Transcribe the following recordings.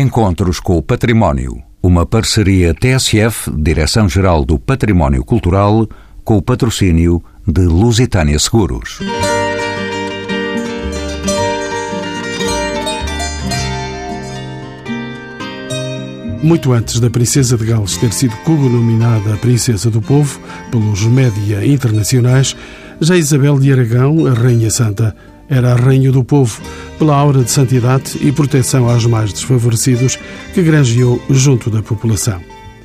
Encontros com o Património. Uma parceria TSF, Direção-Geral do Património Cultural, com o patrocínio de Lusitânia Seguros. Muito antes da Princesa de Gales ter sido cognominada Princesa do Povo pelos média internacionais, já Isabel de Aragão, a Rainha Santa, era rainha do povo, pela aura de santidade e proteção aos mais desfavorecidos que granjeou junto da população.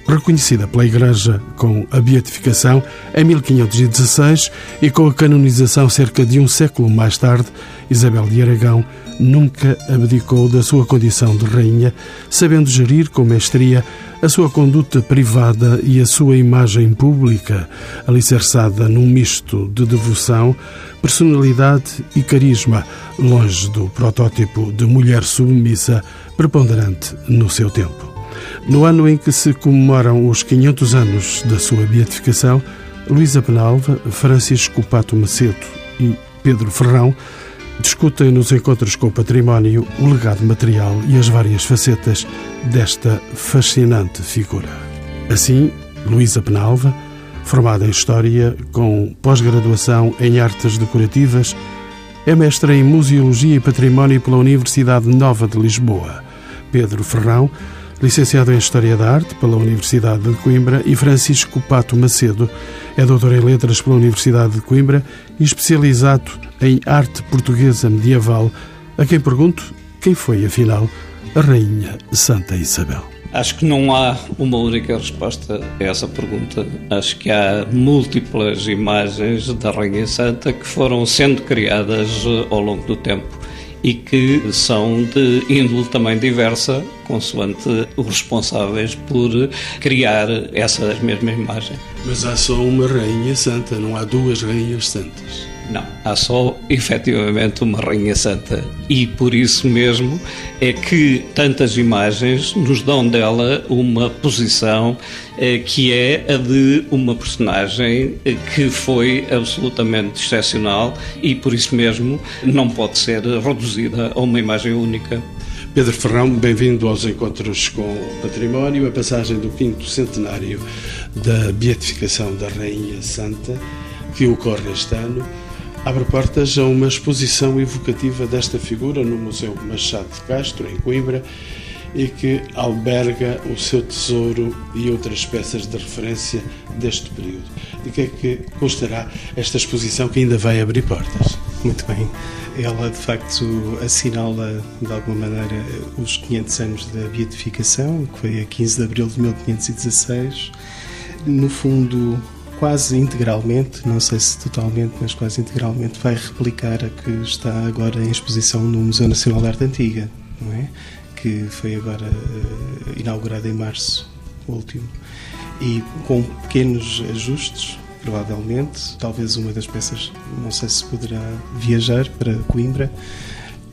Reconhecida pela Igreja com a beatificação em 1516 e com a canonização cerca de um século mais tarde, Isabel de Aragão nunca abdicou da sua condição de rainha, sabendo gerir com mestria a sua conduta privada e a sua imagem pública, alicerçada num misto de devoção, personalidade e carisma, longe do protótipo de mulher submissa preponderante no seu tempo. No ano em que se comemoram os 500 anos da sua beatificação, Luísa Penalva, Francisco Pato Macedo e Pedro Ferrão discutem nos encontros com o património o legado material e as várias facetas desta fascinante figura. Assim, Luísa Penalva, formada em História, com pós-graduação em Artes Decorativas, é mestra em Museologia e Património pela Universidade Nova de Lisboa. Pedro Ferrão, licenciado em História da Arte pela Universidade de Coimbra, e Francisco Pato Macedo, é doutor em Letras pela Universidade de Coimbra e especializado em arte portuguesa medieval, a quem pergunto quem foi, afinal, a Rainha Santa Isabel. Acho que não há uma única resposta a essa pergunta. Acho que há múltiplas imagens da Rainha Santa que foram sendo criadas eh, ao longo do tempo e que são de índole também diversa, consoante os responsáveis por criar essa mesma imagem. Mas há só uma Rainha Santa, não há duas Rainhas Santas. Não, há só efetivamente uma Rainha Santa. E por isso mesmo é que tantas imagens nos dão dela uma posição que é a de uma personagem eh, que foi absolutamente excepcional e por isso mesmo não pode ser reduzida a uma imagem única. Pedro Ferrão, bem-vindo aos Encontros com o Património, a passagem do quinto centenário da beatificação da Rainha Santa, que ocorre este ano abre portas a uma exposição evocativa desta figura no Museu Machado de Castro, em Coimbra, e que alberga o seu tesouro e outras peças de referência deste período. De que é que constará esta exposição que ainda vai abrir portas? Muito bem. Ela, de facto, assinala, de alguma maneira, os 500 anos da beatificação, que foi a 15 de abril de 1516. No fundo, quase integralmente, não sei se totalmente, mas quase integralmente, vai replicar a que está agora em exposição no Museu Nacional de Arte Antiga, não é? Que foi agora uh, inaugurado em março último. E com pequenos ajustes, provavelmente, talvez uma das peças, não sei se poderá viajar para Coimbra.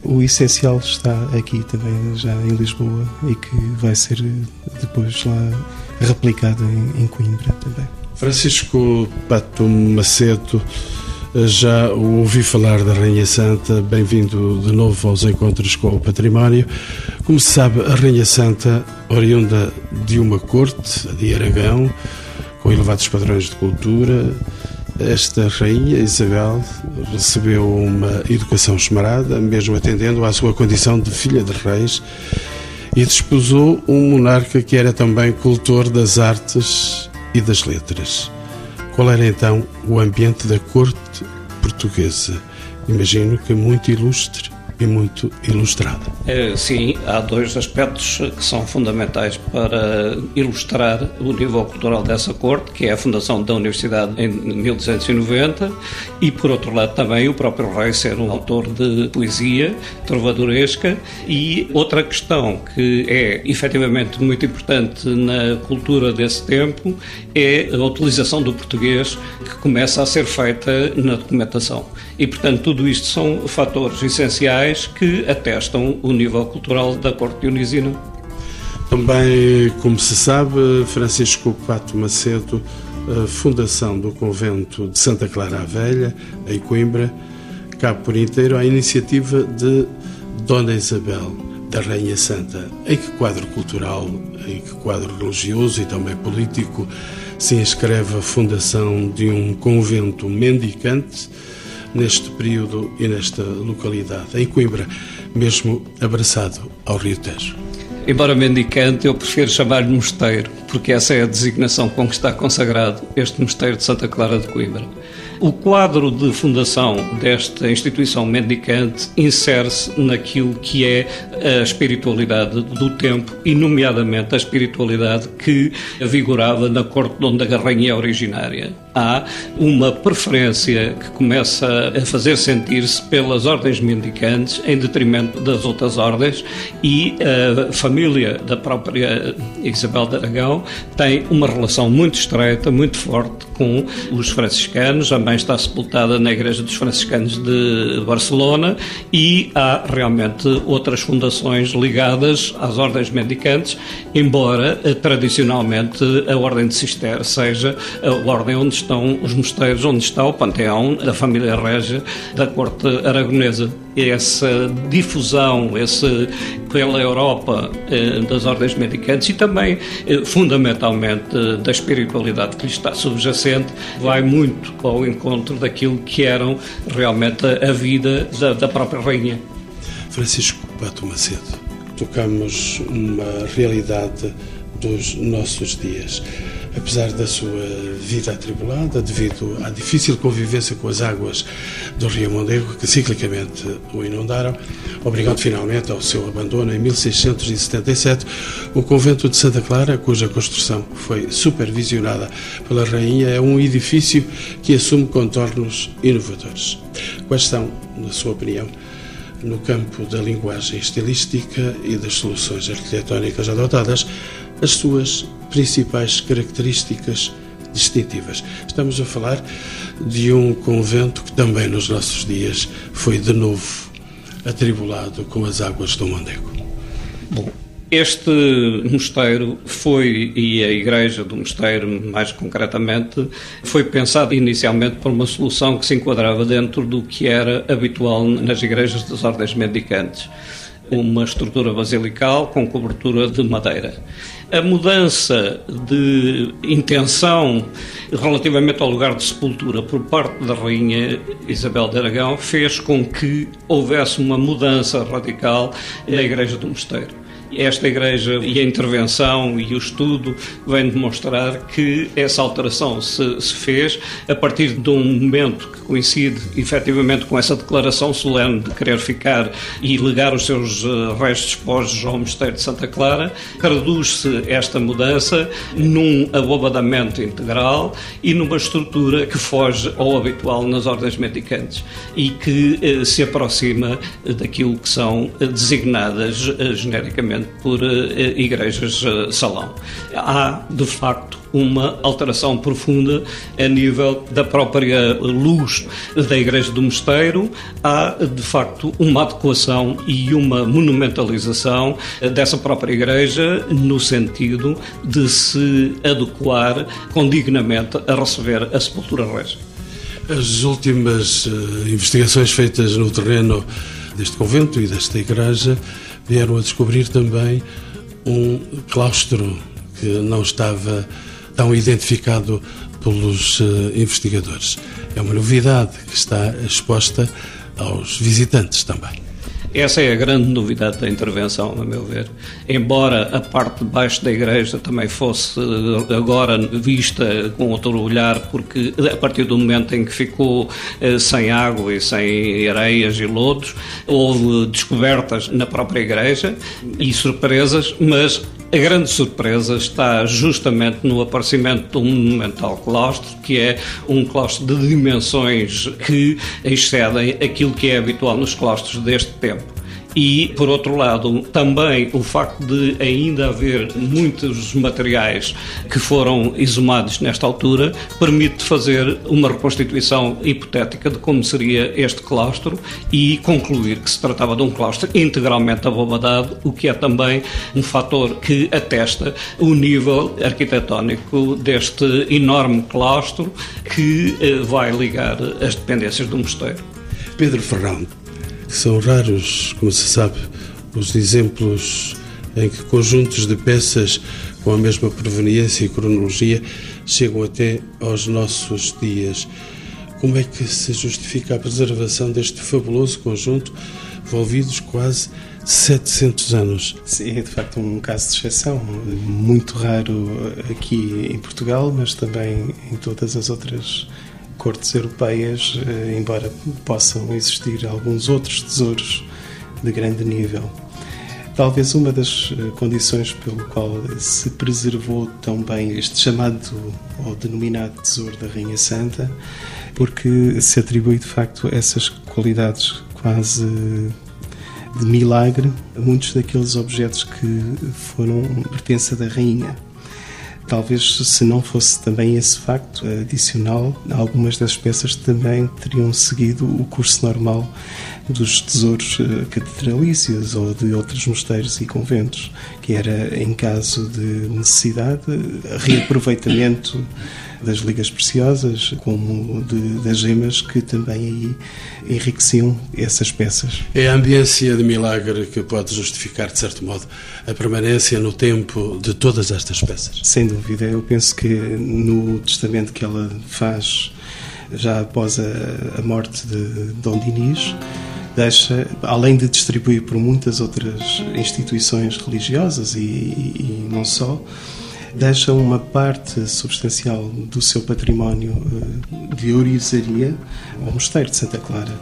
O essencial está aqui também, já em Lisboa, e que vai ser depois lá replicado em, em Coimbra também. Francisco Pato Macedo, já ouvi falar da Rainha Santa, bem-vindo de novo aos encontros com o património. Como se sabe, a Rainha Santa, oriunda de uma corte, de Aragão, com elevados padrões de cultura, esta rainha Isabel recebeu uma educação esmerada, mesmo atendendo à sua condição de filha de reis, e desposou um monarca que era também cultor das artes e das letras. Qual era então o ambiente da corte portuguesa? Imagino que muito ilustre e muito ilustrada. É, sim, há dois aspectos que são fundamentais para ilustrar o nível cultural dessa corte, que é a fundação da Universidade em 1290 e, por outro lado, também o próprio rei ser um autor de poesia trovadoresca e outra questão que é efetivamente muito importante na cultura desse tempo é a utilização do português que começa a ser feita na documentação. E, portanto, tudo isto são fatores essenciais que atestam o nível cultural da corte dionisina. Também, como se sabe, Francisco Pato Macedo, fundação do convento de Santa Clara a Velha, em Coimbra, cabe por inteiro a iniciativa de Dona Isabel. da Rainha Santa, em que quadro cultural, em que quadro religioso e também político se inscreve a fundação de um convento mendicante neste período e nesta localidade, em Coimbra, mesmo abraçado ao Rio Tejo? Embora mendicante, eu prefiro chamar-lhe mosteiro, porque essa é a designação com que está consagrado este mosteiro de Santa Clara de Coimbra. O quadro de fundação desta instituição mendicante insere-se naquilo que é a espiritualidade do tempo e, nomeadamente, a espiritualidade que vigorava na corte de onde a rainha é originária. Há uma preferência que começa a fazer sentir-se pelas ordens mendicantes em detrimento das outras ordens e a família da própria Isabel de Aragão tem uma relação muito estreita, muito forte com os franciscanos. A mãe está sepultada na Igreja dos Franciscanos de Barcelona e há realmente outras fundações ligadas às ordens mendicantes, embora eh, tradicionalmente a Ordem de Cister seja a ordem onde estão os mosteiros, onde está o panteão da família Régia da corte aragonesa essa difusão esse, pela Europa eh, das ordens medicantes e também, eh, fundamentalmente, da espiritualidade que lhe está subjacente, vai muito ao encontro daquilo que eram realmente a vida da, da própria rainha. Francisco Pato Macedo, tocamos uma realidade dos nossos dias apesar da sua vida atribulada, devido à difícil convivência com as águas do Rio Mondego, que ciclicamente o inundaram, obrigado finalmente ao seu abandono em 1677, o convento de Santa Clara, cuja construção foi supervisionada pela Rainha, é um edifício que assume contornos inovadores. Quais são, na sua opinião, no campo da linguagem estilística e das soluções arquitetónicas adotadas, as suas principais características distintivas. Estamos a falar de um convento que também nos nossos dias foi de novo atribulado com as águas do Mondego. Bom, este mosteiro foi, e a igreja do mosteiro mais concretamente, foi pensado inicialmente por uma solução que se enquadrava dentro do que era habitual nas igrejas das ordens mendicantes. Uma estrutura basilical com cobertura de madeira. A mudança de intenção relativamente ao lugar de sepultura por parte da Rainha Isabel de Aragão fez com que houvesse uma mudança radical na Igreja do Mosteiro. Esta igreja e a intervenção e o estudo vêm demonstrar que essa alteração se, se, fez a partir de um momento que coincide efetivamente com essa declaração solene de querer ficar e legar os seus eh, restos pós ao Mosteiro de Santa Clara. Traduz-se esta mudança num abobadamento integral e numa estrutura que foge ao habitual nas ordens medicantes e que eh, se aproxima daquilo que são designadas eh, genericamente por eh, igrejas eh, salão. Há, de facto, uma alteração profunda a nível da própria luz da Igreja do Mosteiro. Há, de facto, uma adequação e uma monumentalização dessa própria Igreja no sentido de se adequar condignamente a receber a sepultura régia. As últimas investigações feitas no terreno deste convento e desta igreja vieram a descobrir também um claustro que não estava tão identificado pelos uh, investigadores. É uma novidade que está exposta aos visitantes também. Essa é a grande novidade da intervenção, a meu ver. Embora a parte de baixo da igreja também fosse eh, agora vista com outro olhar, porque a partir do momento em que ficou eh, sem água e sem areias e lodos, houve descobertas na própria igreja e surpresas, mas a grande surpresa está justamente no aparecimento de um monumental claustro, que é um claustro de dimensões que excedem aquilo que é habitual nos claustros deste tempo. E, por outro lado, também o facto de ainda haver muitos materiais que foram exumados nesta altura permite fazer uma reconstituição hipotética de como seria este claustro e concluir que se tratava de um claustro integralmente abobadado, o que é também um fator que atesta o nível arquitetónico deste enorme claustro que eh, vai ligar as dependências do mosteiro. Pedro Ferrão, são raros, como se sabe, os exemplos em que conjuntos de peças com a mesma proveniência e cronologia chegam até aos nossos dias. Como é que se justifica a preservação deste fabuloso conjunto, envolvidos quase 700 anos? Sim, é de facto um caso de exceção, muito raro aqui em Portugal, mas também em todas as outras cortes europeias, eh, embora possam existir alguns outros tesouros de grande nível. Talvez uma das eh, condições pelo qual se preservou tão bem este chamado ou denominado tesouro da Rainha Santa, porque se atribui de facto essas qualidades quase de milagre a muitos daqueles objetos que foram pertença da Rainha. Talvez se não fosse também esse facto adicional, algumas das peças também teriam seguido o curso normal dos tesouros eh, catedralícios ou de outros mosteiros e conventos, que era, em caso de necessidade, reaproveitamento das ligas preciosas, como de, das gemas que também aí enriqueciam essas peças. É a ambiência de milagre que pode justificar, de certo modo, a permanência no tempo de todas estas peças. Sem dúvida, eu penso que no testamento que ela faz já após a, a morte de Dom Dinis, deixa, além de distribuir por muitas outras instituições religiosas e, e, não só, deixa uma parte substancial do seu património eh, de ourizaria ao Mosteiro de Santa Clara.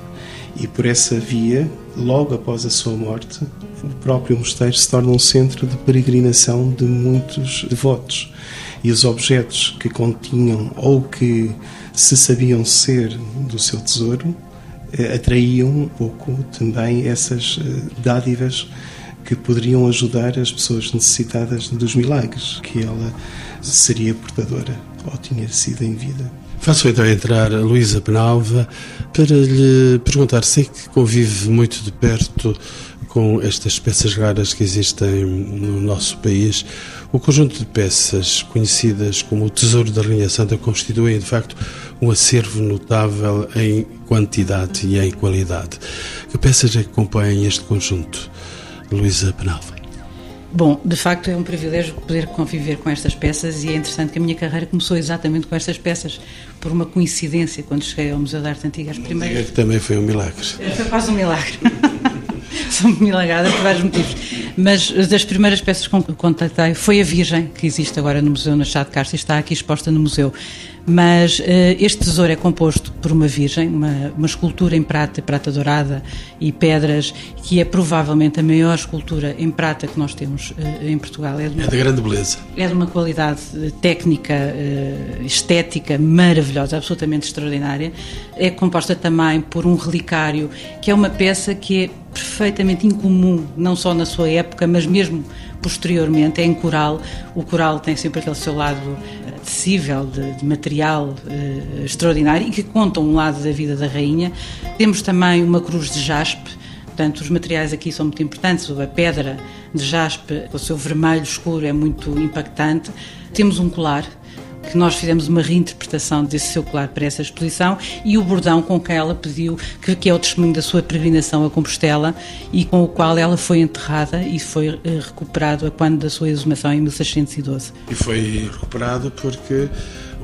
E por essa via, logo após a sua morte, o próprio mosteiro se torna um centro de peregrinação de muitos devotos. E os objetos que continham ou que se sabiam ser do seu tesouro eh, atraíam um pouco também essas eh, dádivas que poderiam ajudar as pessoas necessitadas dos milagres que ela seria portadora ou tinha sido em vida. Faço então entrar a Luísa Penalva para lhe perguntar, sei que convive muito de perto com estas peças raras que existem no nosso país. O conjunto de peças conhecidas como o Tesouro da Rainha Santa constituem, de facto, um acervo notável em quantidade e em qualidade. Que peças é que compõem este conjunto? Luísa Penalva. Bom, de facto é um privilégio poder conviver com estas peças e é interessante que a minha carreira começou exatamente com estas peças, por uma coincidência, quando cheguei ao Museu de Arte Antiga. As primeiras... que também foi um milagre. Foi quase um milagre. Sou milagrada por vários motivos. Mas das primeiras peças que contatei foi a Virgem, que existe agora no Museu na Chá de Castro e está aqui exposta no museu. Mas uh, este tesouro é composto por uma virgem, uma, uma escultura em prata, prata dourada e pedras, que é provavelmente a maior escultura em prata que nós temos uh, em Portugal. É de, uma, é de, grande beleza. É de uma qualidade eh, técnica, uh, estética maravilhosa, absolutamente extraordinária. É composta também por um relicário, que é uma peça que é perfeitamente incomum, não só na sua época, mas mesmo posteriormente, é em coral. O coral tem sempre aquele seu lado acessível, de, de material uh, extraordinário e que conta um lado da vida da rainha. Temos também uma cruz de jaspe, portanto, os materiais aqui são muito importantes. A pedra de jaspe, com o seu vermelho escuro, é muito impactante. Temos um colar que nós fizemos uma reinterpretação desse seu colar para essa exposição e o bordão com que ela pediu, que, que é o testemunho da sua peregrinação a Compostela e com o qual ela foi enterrada e foi uh, recuperado a quando da sua exumação em 1612. E foi recuperado porque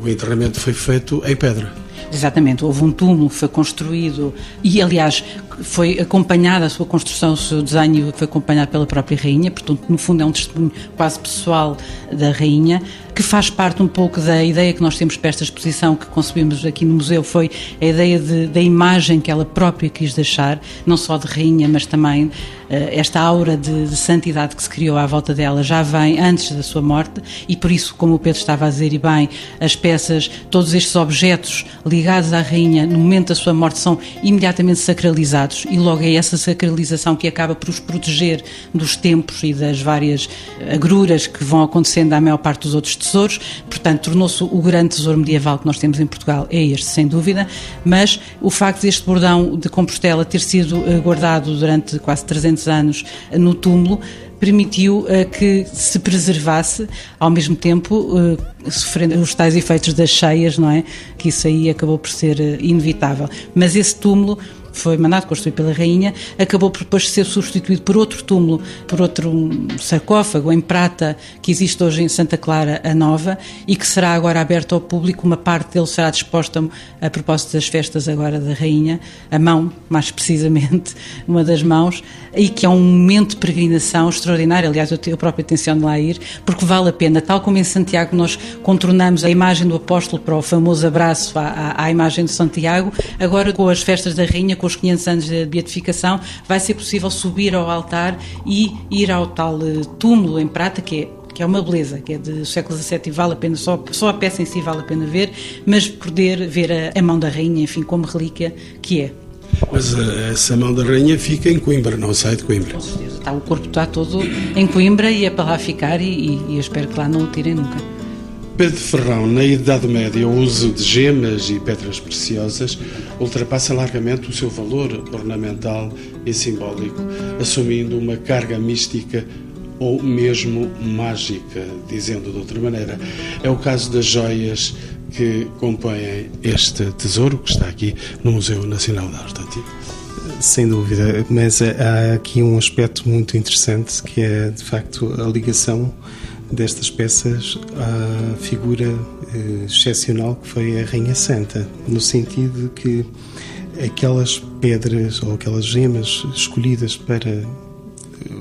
o enterramento foi feito em pedra. Exatamente, houve um túmulo que foi construído e, aliás, foi acompanhada a sua construção, o seu desenho foi acompanhado pela própria rainha, portanto, no fundo é um testemunho quase pessoal da rainha, que faz parte um pouco da ideia que nós temos para esta exposição que concebemos aqui no museu, foi a ideia de, da imagem que ela própria quis deixar, não só de rainha, mas também uh, esta aura de, de, santidade que se criou à volta dela já vem antes da sua morte e por isso, como o Pedro estava a dizer e bem, as peças, todos estes objetos ligados à rainha no momento da sua morte são imediatamente sacralizados e logo é essa sacralização que acaba por os proteger dos tempos e das várias agruras que vão acontecendo à maior parte dos outros tesouros, portanto, tornou-se o grande tesouro medieval que nós temos em Portugal, é este, sem dúvida, mas o facto deste bordão de Compostela ter sido eh, guardado durante quase 300 anos eh, no túmulo permitiu uh, que se preservasse, ao mesmo tempo uh, sofrendo os tais efeitos das cheias, não é? Que isso aí acabou por ser inevitável. Mas esse túmulo foi mandado construir pela rainha, acabou por depois ser substituído por outro túmulo, por outro sarcófago em prata que existe hoje em Santa Clara a Nova e que será agora aberto ao público. Uma parte dele será disposta a propósito das festas agora da rainha, a mão, mais precisamente, uma das mãos, e que é um momento de peregrinação extraordinário. Aliás, eu, eu próprio tenciono lá ir, porque vale a pena. Tal como em Santiago nós contornamos a imagem do apóstolo para o famoso abraço à, à, à imagem de Santiago, agora com as festas da rainha, com os 500 anos de beatificação, vai ser possível subir ao altar e ir ao tal eh, túmulo em prata, que é que é uma beleza, que é do século XVII e vale a pena, só, só a peça em si vale a pena ver, mas poder ver a, a mão da rainha, enfim, como relíquia que é. Mas eh, essa mão da rainha fica em Coimbra, não sai de Coimbra. Com certeza, está, o corpo está todo em Coimbra e é para lá ficar e, e, e eu espero que lá não o tirem nunca. Pedro Ferrão, na Idade Média, o uso de gemas e pedras preciosas ultrapassa largamente o seu valor ornamental e simbólico, assumindo uma carga mística ou mesmo mágica, dizendo de outra maneira. É o caso das joias que compõem este tesouro que está aqui no Museu Nacional de Arte Antiga. Sem dúvida, mas há aqui um aspecto muito interessante que é de facto a ligação destas peças à figura eh, excepcional que foi a Rainha Santa, no sentido de que aquelas pedras ou aquelas gemas escolhidas para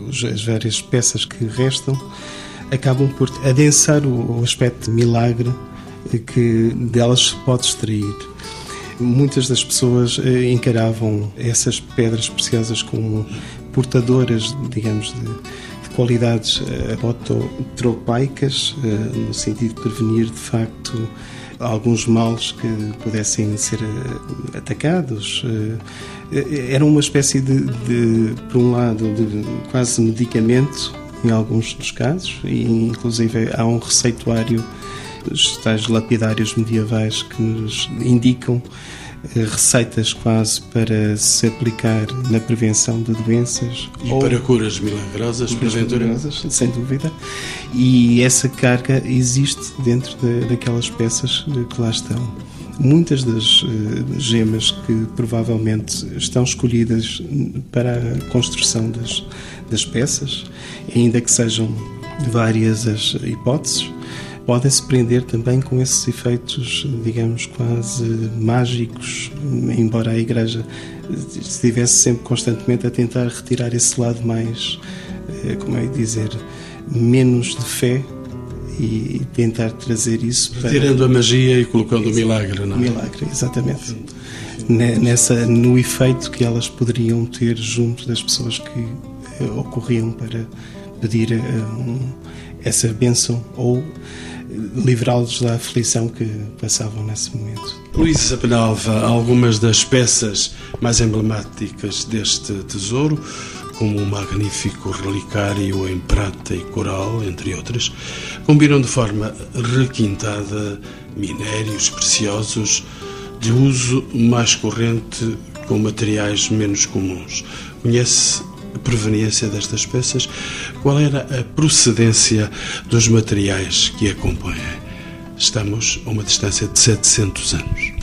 as várias peças que restam acabam por adensar o aspecto de milagre que delas se pode extrair. Muitas das pessoas eh, encaravam essas pedras preciosas como portadoras, digamos, de qualidades eh, eh, no sentido de prevenir, de facto, alguns males que pudessem ser eh, atacados. Era uma espécie de, de por um lado, de quase medicamento, em alguns dos casos, e inclusive há um receituário, os tais lapidários medievais que nos indicam receitas quase para se aplicar na prevenção de doenças. E ou para curas milagrosas, porventura? Sem dúvida. E essa carga existe dentro de, daquelas peças que lá estão. Muitas das uh, gemas que provavelmente estão escolhidas para a construção das, das peças, ainda que sejam várias as hipóteses, podem se prender também com esses efeitos, digamos, quase mágicos, embora a Igreja estivesse sempre constantemente a tentar retirar esse lado mais, eh, como é dizer, menos de fé e tentar trazer isso para... Tirando a magia e colocando o milagre, não é? Milagre, exatamente. Nessa, no efeito que elas poderiam ter junto das pessoas que eh, ocorriam para pedir eh, um, essa bênção ou livrá-los da aflição que passavam nesse momento. Luísa Penalva, algumas das peças mais emblemáticas deste tesouro, como o magnífico relicário em prata e coral, entre outras, combinam de forma requintada minérios preciosos de uso mais corrente com materiais menos comuns. Conhece proveniência destas peças, qual era a procedência dos materiais que a compõem. Estamos a uma distância de 700 anos.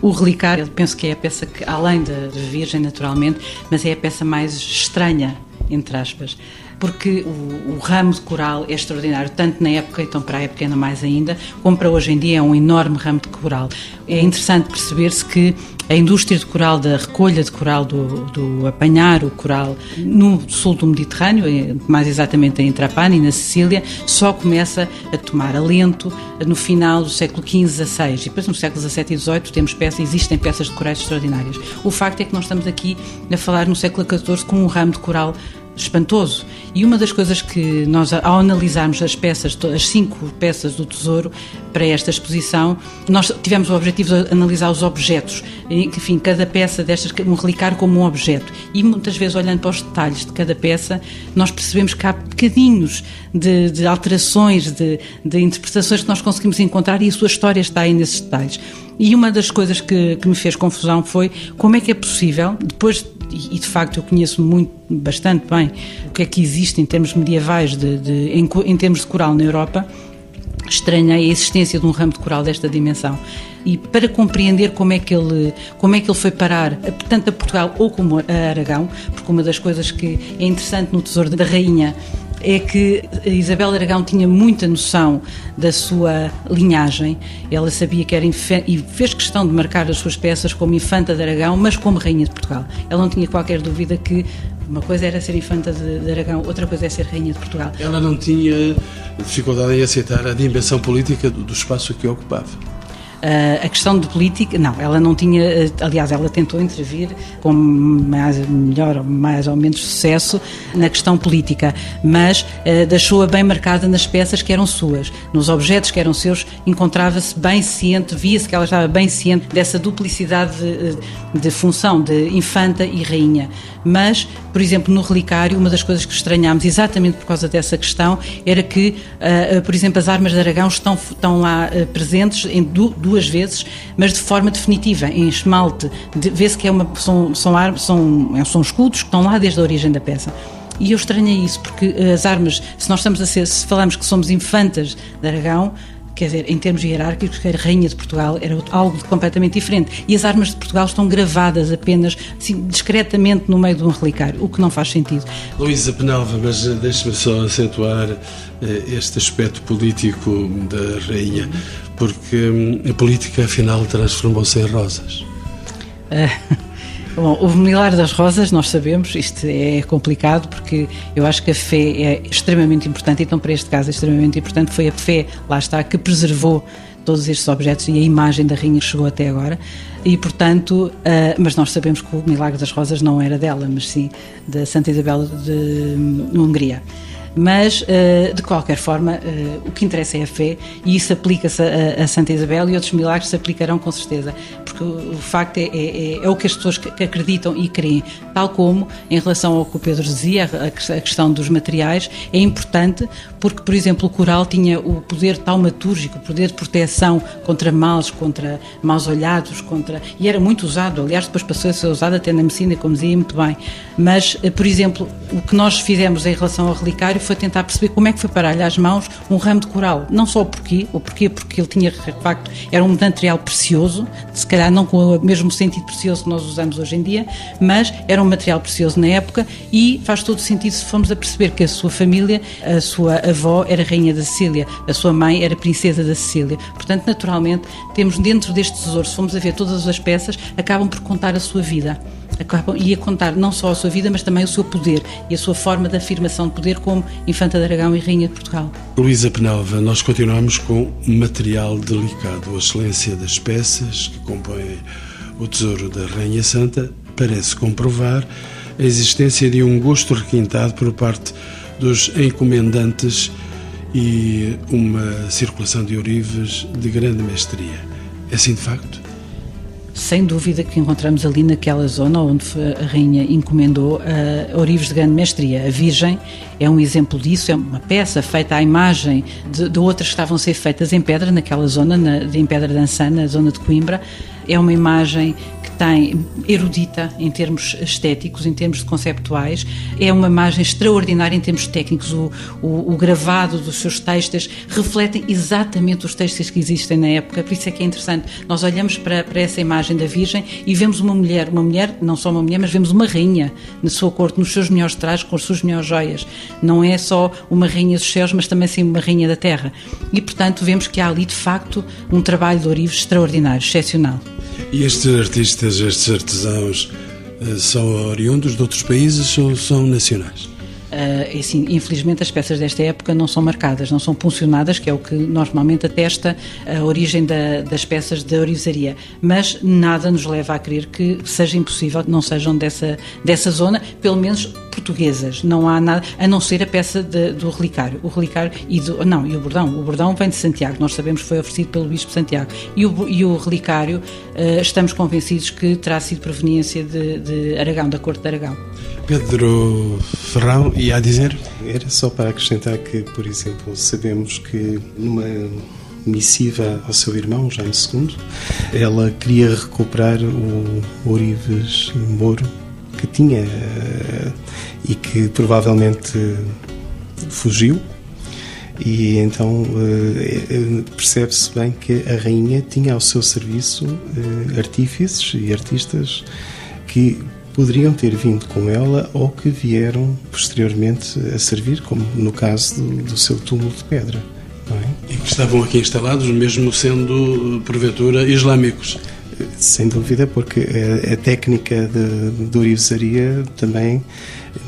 O relicário, penso que é a peça que, além da Virgem, naturalmente, mas é a peça mais estranha, entre aspas porque o, o, ramo de coral é extraordinário, tanto na época, então para a época ainda mais ainda, como para hoje em dia é um enorme ramo de coral. É interessante perceber-se que a indústria de coral, da recolha de coral, do, do, apanhar o coral no sul do Mediterrâneo, mais exatamente em Trapani, na Sicília, só começa a tomar alento no final do século XV, XVI. E depois no século XVII e XVIII temos peças, existem peças de corais extraordinárias. O facto é que nós estamos aqui a falar no século XIV com um ramo de coral espantoso. E uma das coisas que nós, ao analisarmos as peças, as cinco peças do Tesouro para esta exposição, nós tivemos o objetivo de analisar os objetos. Enfim, cada peça destas, um relicário como um objeto. E muitas vezes, olhando para os detalhes de cada peça, nós percebemos que há bocadinhos de, de alterações, de, de interpretações que nós conseguimos encontrar e a sua história está aí nesses detalhes. E uma das coisas que, que me fez confusão foi como é que é possível, depois e, de facto eu conheço muito, bastante bem o que é que existe em termos medievais, de, de em, em termos de coral na Europa, estranhei a existência de um ramo de coral desta dimensão. E para compreender como é que ele, como é que ele foi parar, tanto a Portugal ou como a Aragão, porque uma das coisas que é interessante no Tesouro da Rainha é que Isabel Aragão tinha muita noção da sua linhagem. Ela sabia que era e fez questão de marcar as suas peças como infanta de Aragão, mas como rainha de Portugal. Ela não tinha qualquer dúvida que uma coisa era ser infanta de, de Aragão, outra coisa é ser rainha de Portugal. Ela não tinha dificuldade em aceitar a dimensão política do espaço que ocupava. Uh, a questão de política, não, ela não tinha, uh, aliás, ela tentou intervir com mais, melhor ou mais ou menos sucesso na questão política, mas uh, deixou-a bem marcada nas peças que eram suas, nos objetos que eram seus, encontrava-se bem ciente, via-se que ela estava bem ciente dessa duplicidade de, de, função de infanta e rainha. Mas, por exemplo, no relicário, uma das coisas que estranhámos exatamente por causa dessa questão era que, por exemplo, as armas de Aragão estão, estão lá presentes em duas vezes, mas de forma definitiva, em esmalte. Vê-se que é uma, são, são, ar, são, é, são escudos que estão lá desde a origem da peça. E eu estranhei isso, porque as armas, se nós estamos a ser, se falamos que somos infantas de Aragão, quer dizer, em termos hierárquicos, que a Rainha de Portugal era algo completamente diferente. E as armas de Portugal estão gravadas apenas, assim, discretamente no meio de um relicário, o que não faz sentido. Luísa Penalva, mas eh, deixe-me só acentuar eh, este aspecto político da Rainha, porque hum, a política, afinal, transformou-se em rosas. Uh, Bom, o Milagre das Rosas, nós sabemos, isto é complicado porque eu acho que a fé é extremamente importante, então para este caso é extremamente importante, foi a fé, lá está, que preservou todos estes objetos e a imagem da rainha chegou até agora e portanto, uh, mas nós sabemos que o Milagre das Rosas não era dela, mas sim da Santa Isabel de hum, Hungria. Mas, uh, de qualquer forma, uh, o que interessa é a fé e isso aplica-se a, Santa Isabel e outros milagres se aplicarão com certeza, porque o, facto é, é, é, é, o que as pessoas que acreditam e creem, tal como em relação ao que o Pedro dizia, a, questão dos materiais, é importante porque, por exemplo, o coral tinha o poder taumatúrgico, o poder de proteção contra males, contra maus olhados, contra e era muito usado, aliás, depois passou a ser usado até na medicina, como dizia muito bem. Mas, uh, por exemplo, o que nós fizemos em relação ao relicário foi tentar perceber como é que foi parar-lhe às mãos um ramo de coral. Não só o porquê, o porquê porque ele tinha, de facto, era um material precioso, se calhar não com o mesmo sentido precioso que nós usamos hoje em dia, mas era um material precioso na época e faz todo sentido se formos a perceber que a sua família, a sua avó era rainha da Sicília, a sua mãe era princesa da Sicília. Portanto, naturalmente, temos dentro deste tesouro, se formos a ver todas as peças, acabam por contar a sua vida acabam, ia contar não só a sua vida, mas também o seu poder e a sua forma de afirmação de poder como Infanta de Aragão e Rainha de Portugal. Luísa Penalva, nós continuamos com material delicado. A excelência das peças que compõem o tesouro da Rainha Santa parece comprovar a existência de um gosto requintado por parte dos encomendantes e uma circulação de ourives de grande mestria. É assim de facto? Sem dúvida que encontramos ali naquela zona onde a rainha encomendou uh, ourives de grande mestria. A Virgem é um exemplo disso, é uma peça feita à imagem de, de outras que estavam a ser feitas em pedra naquela zona, na, em pedra dançana, na zona de Coimbra. É uma imagem tem erudita em termos estéticos, em termos conceptuais, é uma imagem extraordinária em termos técnicos. O, o, o gravado dos seus textos refletem exatamente os textos que existem na época, por isso é que é interessante. Nós olhamos para, para essa imagem da Virgem e vemos uma mulher, uma mulher, não só uma mulher, mas vemos uma rainha na sua corte, nos seus melhores trajes, com as suas melhores joias. Não é só uma rainha dos céus, mas também sim uma rainha da terra. E, portanto, vemos que há ali, de facto, um trabalho de ourives extraordinário, excepcional. E estes artistas, estes artesãos, eh, são oriundos de outros países ou são nacionais? Uh, assim, infelizmente as peças desta época não são marcadas, não são puncionadas, que é o que normalmente atesta a origem da, das peças da orivesaria, mas nada nos leva a crer que seja impossível que não sejam dessa, dessa zona, pelo menos portuguesas, não há nada, a não ser a peça de, do relicário, o relicário e do, não, e o bordão, o bordão vem de Santiago, nós sabemos que foi oferecido pelo Bispo Santiago, e o, e o relicário, uh, estamos convencidos que terá sido proveniência de, de Aragão, da corte de Aragão. Pedro Ferrão, e a dizer? Era só para acrescentar que, por exemplo, sabemos que numa missiva ao seu irmão, Jaime II, ela queria recuperar o Ourives Moro que tinha e que provavelmente fugiu E então uh, percebe-se bem que a rainha tinha ao seu serviço artífices e artistas que poderiam ter vindo com ela ou que vieram posteriormente a servir, como no caso do, do seu túmulo de pedra. É? E que estavam aqui instalados, mesmo sendo, porventura, islâmicos. Sem dúvida, porque a, a técnica de, de orivesaria também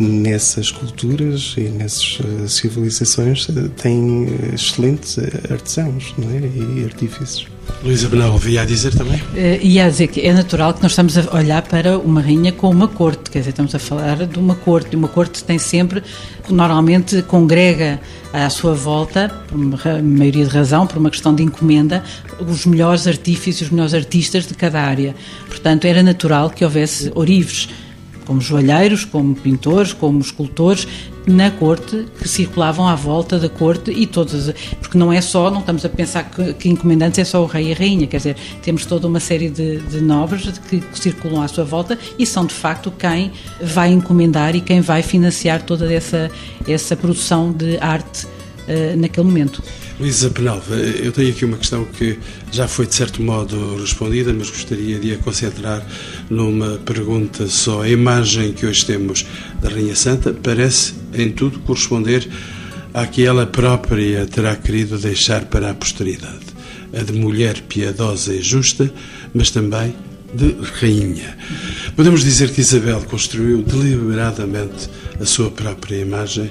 nessas culturas e nessas eh, civilizações eh, tem eh, excelentes artesãos é? e artífices. Luísa Benal, ia dizer também? Uh, ia a dizer que é natural que nós estamos a olhar para uma rainha com uma corte, quer dizer, estamos a falar de uma corte. Uma corte tem sempre, normalmente, congrega à sua volta, por uma maioria de razão, por uma questão de encomenda, os melhores artífices, os melhores artistas de cada área. Portanto, era natural que houvesse orives como joalheiros, como pintores, como escultores, na corte, que circulavam à volta da corte e todas, porque não é só, não estamos a pensar que, que encomendantes é só o rei e a rainha, quer dizer, temos toda uma série de, de nobres que, que, circulam à sua volta e são de facto quem vai encomendar e quem vai financiar toda essa, essa produção de arte uh, naquele momento. Luísa Penalva, eu tenho aqui uma questão que já foi de certo modo respondida, mas gostaria de a concentrar numa pergunta só. A imagem que hoje temos da Rainha Santa parece, em tudo, corresponder à que ela própria terá querido deixar para a posteridade. A de mulher piedosa e justa, mas também de rainha. Podemos dizer que Isabel construiu deliberadamente a sua própria imagem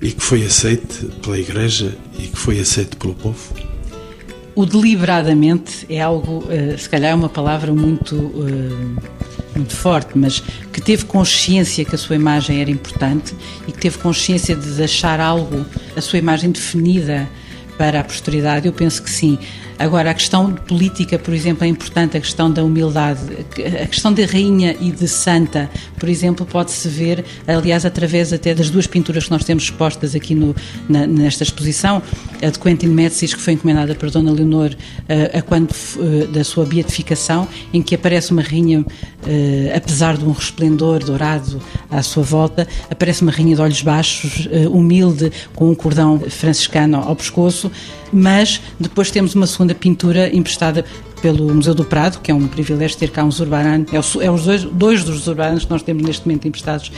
e que foi aceite pela Igreja e que foi aceite pelo povo? O deliberadamente é algo, eh, se calhar é uma palavra muito, eh, muito forte, mas que teve consciência que a sua imagem era importante e que teve consciência de deixar algo, a sua imagem definida para a posteridade, eu penso que sim. Agora, a questão política, por exemplo, é importante, a questão da humildade. A questão de rainha e de santa, por exemplo, pode-se ver, aliás, através até das duas pinturas que nós temos expostas aqui no, na, nesta exposição, a de Quentin Médicis, que foi encomendada por Dona Leonor a, a quando da sua beatificação, em que aparece uma rainha, apesar de um resplendor dourado à sua volta, aparece uma rainha de olhos baixos, humilde, com um cordão franciscano ao pescoço, mas depois temos uma segunda pintura emprestada pelo Museu do Prado, que é um privilégio ter cá um Zurbarán, é, é os dois, dois dos Zurbaráns que nós temos neste momento emprestados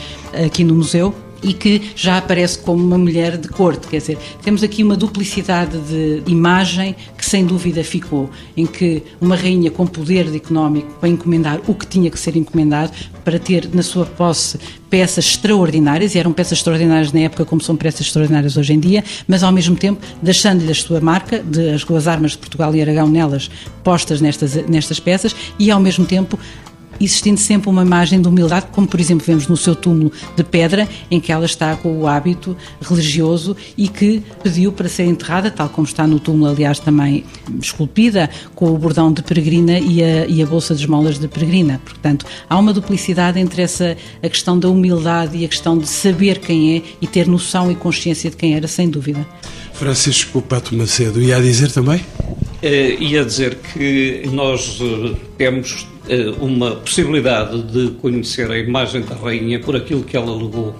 aqui no museu, e que já aparece como uma mulher de corte. Quer dizer, temos aqui uma duplicidade de imagem sem dúvida ficou, em que uma rainha com poder económico para encomendar o que tinha que ser encomendado, para ter na sua posse peças extraordinárias, e eram peças extraordinárias na época como são peças extraordinárias hoje em dia, mas ao mesmo tempo deixando-lhe a sua marca, de as duas armas de Portugal e Aragão nelas postas nestas, nestas peças, e ao mesmo tempo existindo sempre uma imagem de humildade, como por exemplo vemos no seu túmulo de pedra, em que ela está com o hábito religioso e que pediu para ser enterrada, tal como está no túmulo, aliás, também esculpida, com o bordão de peregrina e a, e a bolsa de esmolas de peregrina. Portanto, há uma duplicidade entre essa a questão da humildade e a questão de saber quem é e ter noção e consciência de quem era, sem dúvida. Francisco Pato Macedo, ia a dizer também? Uh, ia dizer que nós uh, temos uma possibilidade de conhecer a imagem da rainha por aquilo que ela legou.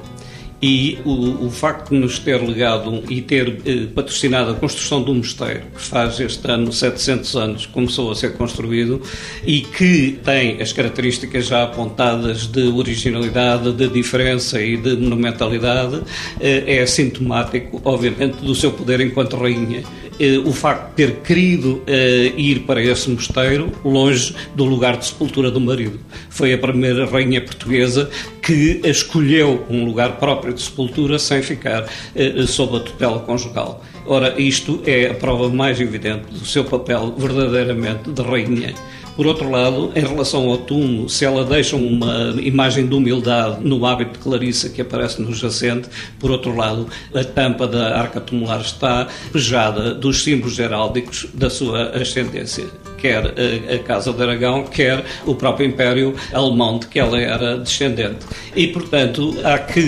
E o, o facto de nos ter legado e ter patrocinado a construção um mosteiro, que faz este ano 700 anos, começou a ser construído, e que tem as características já apontadas de originalidade, de diferença e de monumentalidade, é sintomático, obviamente, do seu poder enquanto rainha eh, o facto de ter querido eh, ir para esse mosteiro longe do lugar de sepultura do marido. Foi a primeira rainha portuguesa que escolheu um lugar próprio de sepultura sem ficar eh, sob a tutela conjugal. Ora, isto é a prova mais evidente do seu papel verdadeiramente de rainha. Por outro lado, em relação ao túmulo, se ela deixa uma imagem de humildade no hábito de Clarissa que aparece no jacente, por outro lado, a tampa da arca tumular está pejada dos símbolos heráldicos da sua ascendência. Quer a, a Casa de Aragão, quer o próprio Império Alemão de que ela era descendente. E, portanto, há que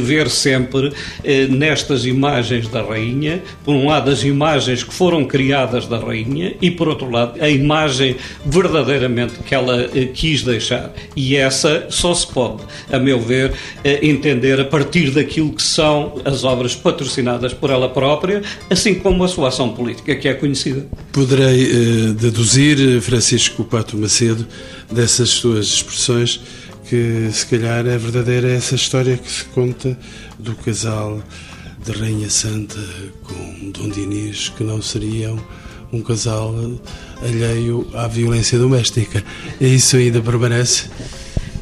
ver sempre eh, nestas imagens da Rainha, por um lado, as imagens que foram criadas da Rainha e, por outro lado, a imagem verdadeiramente que ela eh, quis deixar. E essa só se pode, a meu ver, eh, entender a partir daquilo que são as obras patrocinadas por ela própria, assim como a sua ação política, que é conhecida. Poderei eh, deduzir, Francisco Pato Macedo, dessas suas expressões, que se calhar é verdadeira essa história que se conta do casal de Rainha Santa com Dom Dinis, que não seriam um casal alheio à violência doméstica. E isso ainda permanece?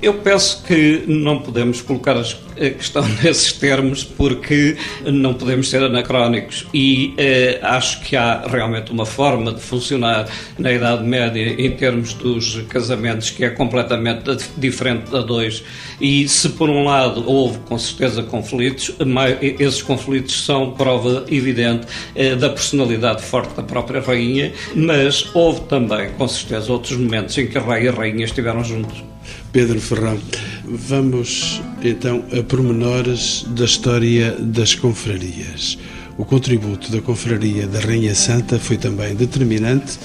Eu penso que não podemos colocar a questão nesses termos porque não podemos ser anacrónicos e eh, acho que há realmente uma forma de funcionar na Idade Média em termos dos casamentos que é completamente diferente da dois e se por um lado houve com certeza conflitos, esses conflitos são prova evidente eh, da personalidade forte da própria rainha, mas houve também com certeza outros momentos em que rei e rainha estiveram juntos. Pedro Ferrão. Vamos então a pormenores da história das confrarias. O contributo da confraria da Rainha Santa foi também determinante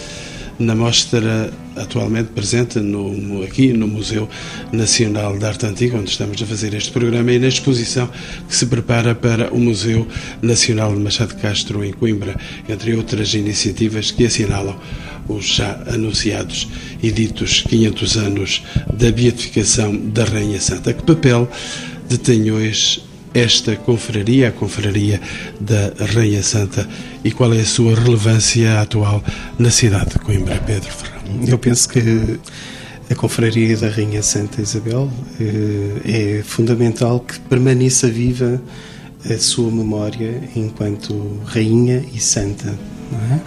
na mostra atualmente presente no, aqui no Museu Nacional de Arte Antiga, onde estamos a fazer este programa, e na exposição que se prepara para o Museu Nacional de Machado de Castro, em Coimbra, entre outras iniciativas que assinalam os já anunciados e ditos 500 anos da beatificação da Rainha Santa. Que papel hoje esta confraria, a confraria da Rainha Santa, e qual é a sua relevância atual na cidade de Coimbra, Pedro Ferrão? Eu penso que a confraria da Rainha Santa Isabel eh, é fundamental que permaneça viva a sua memória enquanto rainha e santa, é?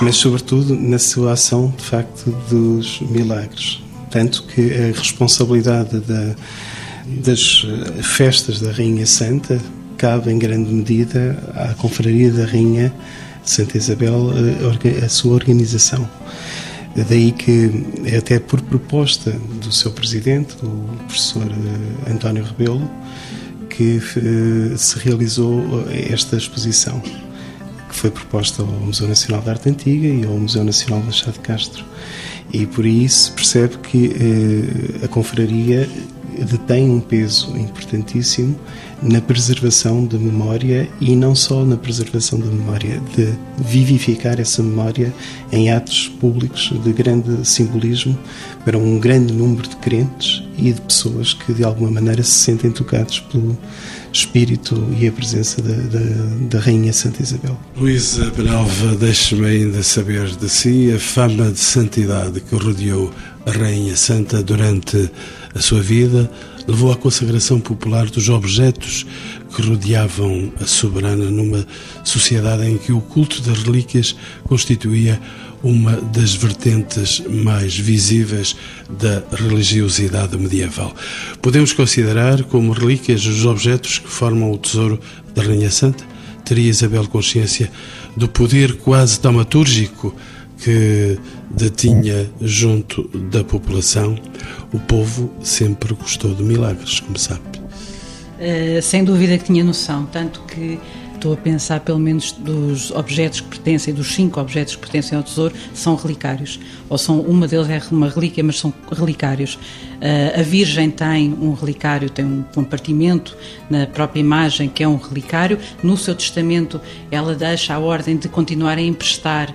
mas sobretudo na sua ação de facto dos milagres, tanto que a responsabilidade da das eh, festas da Rainha Santa cabe em grande medida à Confraria da Rainha Santa Isabel eh, a sua organização. Daí que, até por proposta do seu presidente, o professor eh, António Rebelo, que se realizou esta exposição, que foi proposta ao Museu Nacional de Arte Antiga e ao Museu Nacional de Machado de Castro. E por isso percebe que a confraria detém um peso importantíssimo na preservação da memória e não só na preservação da memória, de vivificar essa memória em atos públicos de grande simbolismo para um grande número de crentes e de pessoas que de alguma maneira se sentem tocados pelo espírito e a presença da, da, da Rainha Santa Isabel. Luísa Penalva, deixe-me ainda saber de si a fama de santidade que rodeou a Rainha Santa durante a sua vida levou à consagração popular dos objetos que rodeavam a soberana numa sociedade em que o culto das relíquias constituía uma das vertentes mais visíveis da religiosidade medieval. Podemos considerar como relíquias os objetos que formam o tesouro da Rainha Santa? Teria Isabel consciência do poder quase taumatúrgico que detinha junto da população, o povo sempre gostou de milagres, como sabe. Uh, sem dúvida que tinha noção, tanto que estou a pensar pelo menos dos objetos que pertencem, dos cinco objetos que pertencem ao tesouro, são relicários. Ou são, uma deles é uma relíquia, mas são relicários. Uh, a Virgem tem um relicário, tem um compartimento na própria imagem que é um relicário. No seu testamento, ela deixa a ordem de continuar a emprestar uh,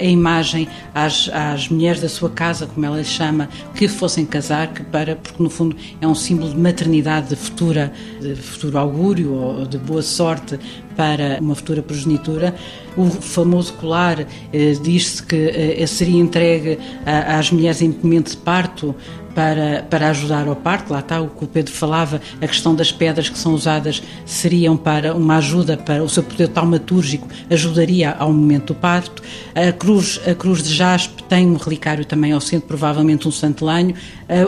a, imagem às, às, mulheres da sua casa, como ela chama, que fossem casar, que para, porque no fundo é um símbolo de maternidade, de futura, de futuro augúrio ou de boa sorte para uma futura progenitura. O famoso colar eh, diz-se que eh, seria entregue às mulheres em momento de parto para, para ajudar ao parto, lá está o que o Pedro falava, a questão das pedras que são usadas seriam para uma ajuda, para o seu poder taumatúrgico ajudaria ao momento do parto. A cruz, a cruz de jaspe tem um relicário também ao centro, provavelmente um santelanho.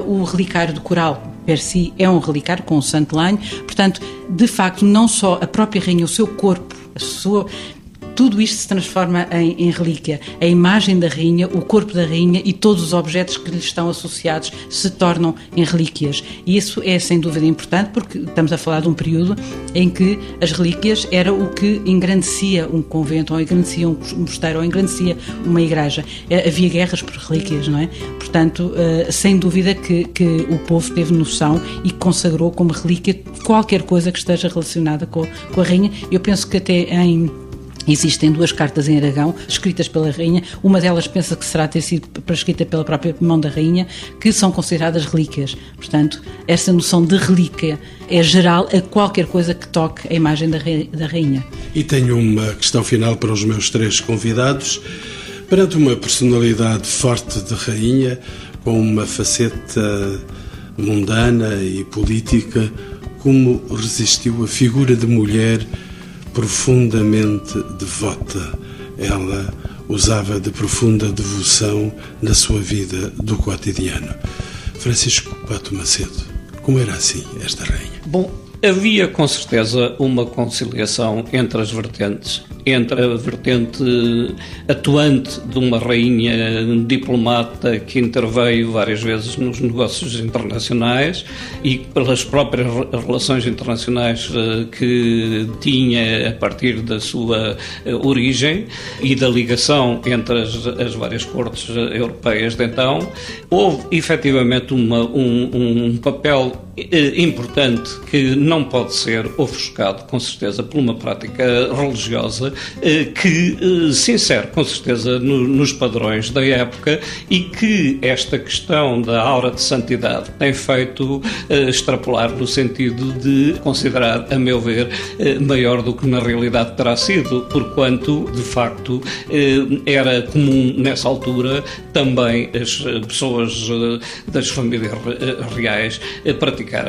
O relicário do coral, per si, é um relicário com um santelanho. Portanto, de facto, não só a própria rainha, o seu corpo, a sua tudo isto se transforma em, em, relíquia. A imagem da rainha, o corpo da rainha e todos os objetos que lhe estão associados se tornam em relíquias. E isso é sem dúvida importante porque estamos a falar de um período em que as relíquias era o que engrandecia um convento, ou engrandecia um mosteiro, ou engrandecia uma igreja. É, havia guerras por relíquias, não é? Portanto, eh, sem dúvida que, que o povo teve noção e consagrou como relíquia qualquer coisa que esteja relacionada com, com a rainha. Eu penso que até em Existem duas cartas em Aragão, escritas pela rainha. Uma delas pensa que será ter sido escrita pela própria mão da rainha, que são consideradas relíquias. Portanto, essa noção de relíquia é geral a qualquer coisa que toque a imagem da, da rainha. E tenho uma questão final para os meus três convidados. Perante uma personalidade forte de rainha, com uma faceta mundana e política, como resistiu a figura de mulher profundamente devota. Ela usava de profunda devoção na sua vida do cotidiano. Francisco Pato Macedo, como era assim esta rainha? Bom, havia com certeza uma conciliação entre as vertentes entre a vertente atuante de uma rainha diplomata que interveio várias vezes nos negócios internacionais e pelas próprias relações internacionais eh, que tinha a partir da sua eh, origem e da ligação entre as, as várias cortes europeias de então, houve efetivamente uma, um, um papel eh, importante que não pode ser ofuscado, com certeza, por uma prática religiosa eh, que eh, se insere com certeza nos padrões da época e que esta questão da aura de santidade tem feito eh, extrapolar no sentido de considerar, a meu ver, maior do que na realidade terá sido, porquanto, de facto, era comum nessa altura também as pessoas das famílias reais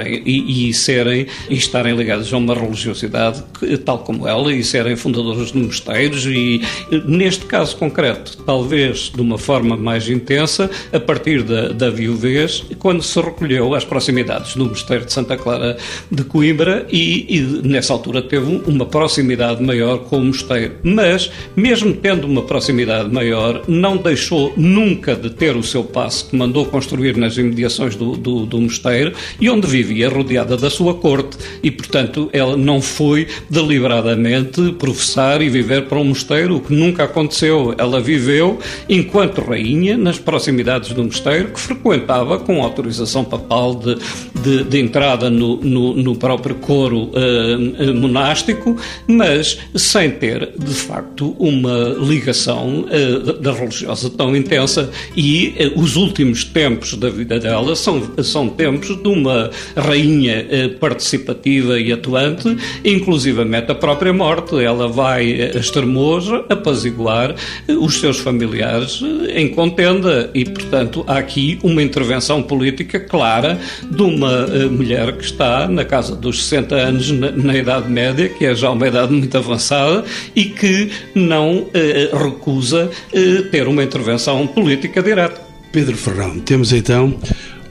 e, e serem e estarem ligadas a uma religiosidade tal como ela e serem fundadores de mosteiros e, neste caso concreto, talvez de uma forma mais intensa, a partir da, da viuvez, quando se recolheu às proximidades do mosteiro de Santa Clara de Coimbra e, e nessa altura teve uma proximidade maior com o mosteiro. Mas, mesmo tendo uma proximidade maior, não deixou nunca de ter o seu passo que mandou construir nas imediações do, do, do mosteiro e onde vivia rodeada da sua corte e, portanto, ela não foi deliberadamente professar e viver para um mosteiro, o que nunca aconteceu. Ela viveu enquanto rainha nas proximidades do mosteiro, que frequentava com autorização papal de, de, de entrada no, no, no, próprio coro uh, monástico, mas sem ter, de facto, uma ligação uh, da religiosa tão intensa. E uh, os últimos tempos da vida dela são, são tempos de uma rainha participativa e atuante, inclusivamente a própria morte. Ela vai Estremoz apaziguar os seus familiares em contenda e, portanto, há aqui uma intervenção política clara de uma eh, mulher que está na casa dos 60 anos na, na Idade Média, que é já uma idade muito avançada e que não eh, recusa eh, ter uma intervenção política direta. Pedro Ferrão, temos então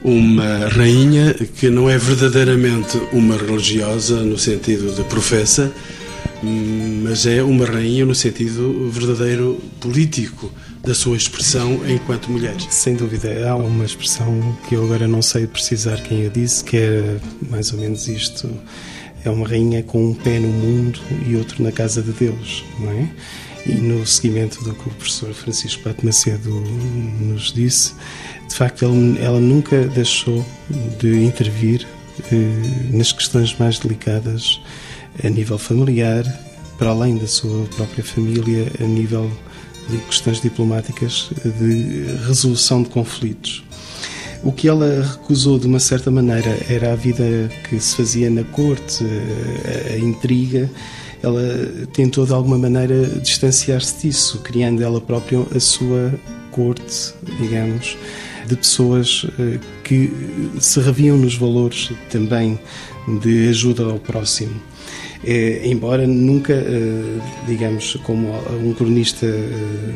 uma rainha que não é verdadeiramente uma religiosa no sentido de professa, mas é uma rainha no sentido verdadeiro político da sua expressão enquanto mulher. Sem dúvida, há uma expressão que eu agora não sei precisar quem a disse, que é mais ou menos isto: é uma rainha com um pé no mundo e outro na casa de Deus, não é? E no seguimento do que o professor Francisco Pato Macedo nos disse, de facto, ela nunca deixou de intervir eh, nas questões mais delicadas a nível familiar, para além da sua própria família, a nível de questões diplomáticas, de resolução de conflitos. O que ela recusou de uma certa maneira era a vida que se fazia na corte, a, a intriga. Ela tentou de alguma maneira distanciar-se disso, criando ela própria a sua corte, digamos, de pessoas eh, que se reviam nos valores também de ajuda ao próximo. É, embora nunca, eh, digamos, como um cronista eh,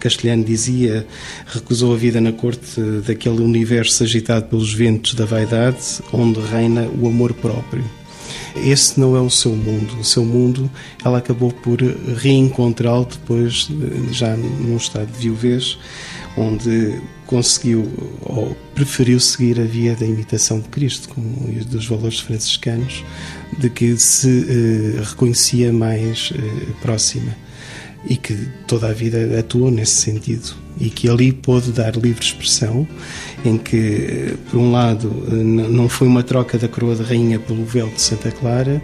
castelhano dizia, recusou a vida na corte daquele universo agitado pelos ventos da vaidade, onde reina o amor próprio. Esse não é o seu mundo. O seu mundo ela acabou por reencontrá-lo depois, já num estado de viuvez, onde conseguiu ou preferiu seguir a via da imitação de Cristo como, e dos valores franciscanos, de que se eh, reconhecia mais eh, próxima e que toda a vida atuou nesse sentido e que ali pôde dar livre expressão, em que, por um lado, não foi uma troca da coroa de rainha pelo véu de Santa Clara,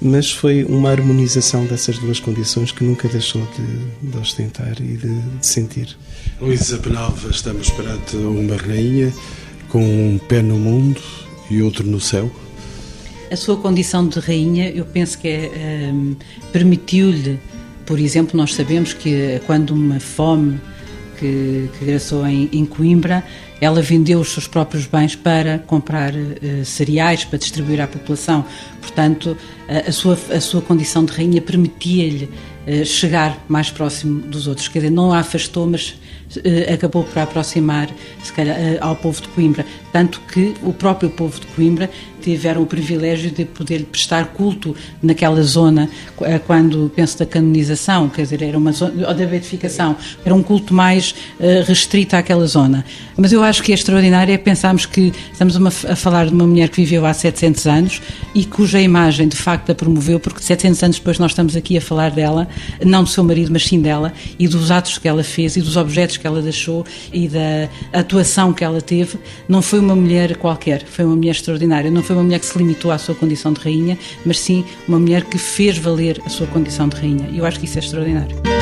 mas foi uma harmonização dessas duas condições que nunca deixou de, de ostentar e de, de sentir. Luísa Penalva, estamos perante uma rainha com um pé no mundo e outro no céu. A sua condição de rainha, eu penso que é, um, permitiu-lhe por exemplo, nós sabemos que quando uma fome que, que graçou em, em, Coimbra, ela vendeu os seus próprios bens para comprar uh, cereais para distribuir à população. Portanto, a, a, sua, a sua condição de rainha permitia-lhe uh, chegar mais próximo dos outros. Quer dizer, não a afastou, mas uh, acabou por aproximar, calhar, ao povo de Coimbra. Tanto que o próprio povo de Coimbra tiveram o privilégio de poder prestar culto naquela zona, eh, quando penso da canonização, quer dizer, era uma zona, ou da beatificação, era um culto mais restrito àquela zona. Mas eu acho que é extraordinário é pensarmos que estamos a falar de uma mulher que viveu há 700 anos e cuja imagem de facto a promoveu, porque 700 anos depois nós estamos aqui a falar dela, não do seu marido, mas sim dela, e dos atos que ela fez e dos objetos que ela deixou e da atuação que ela teve. Não foi uma mulher qualquer, foi uma mulher extraordinária. Não foi uma mulher que se limitou à sua condição de rainha, mas sim uma mulher que fez valer a sua condição de rainha. E eu acho que isso é extraordinário.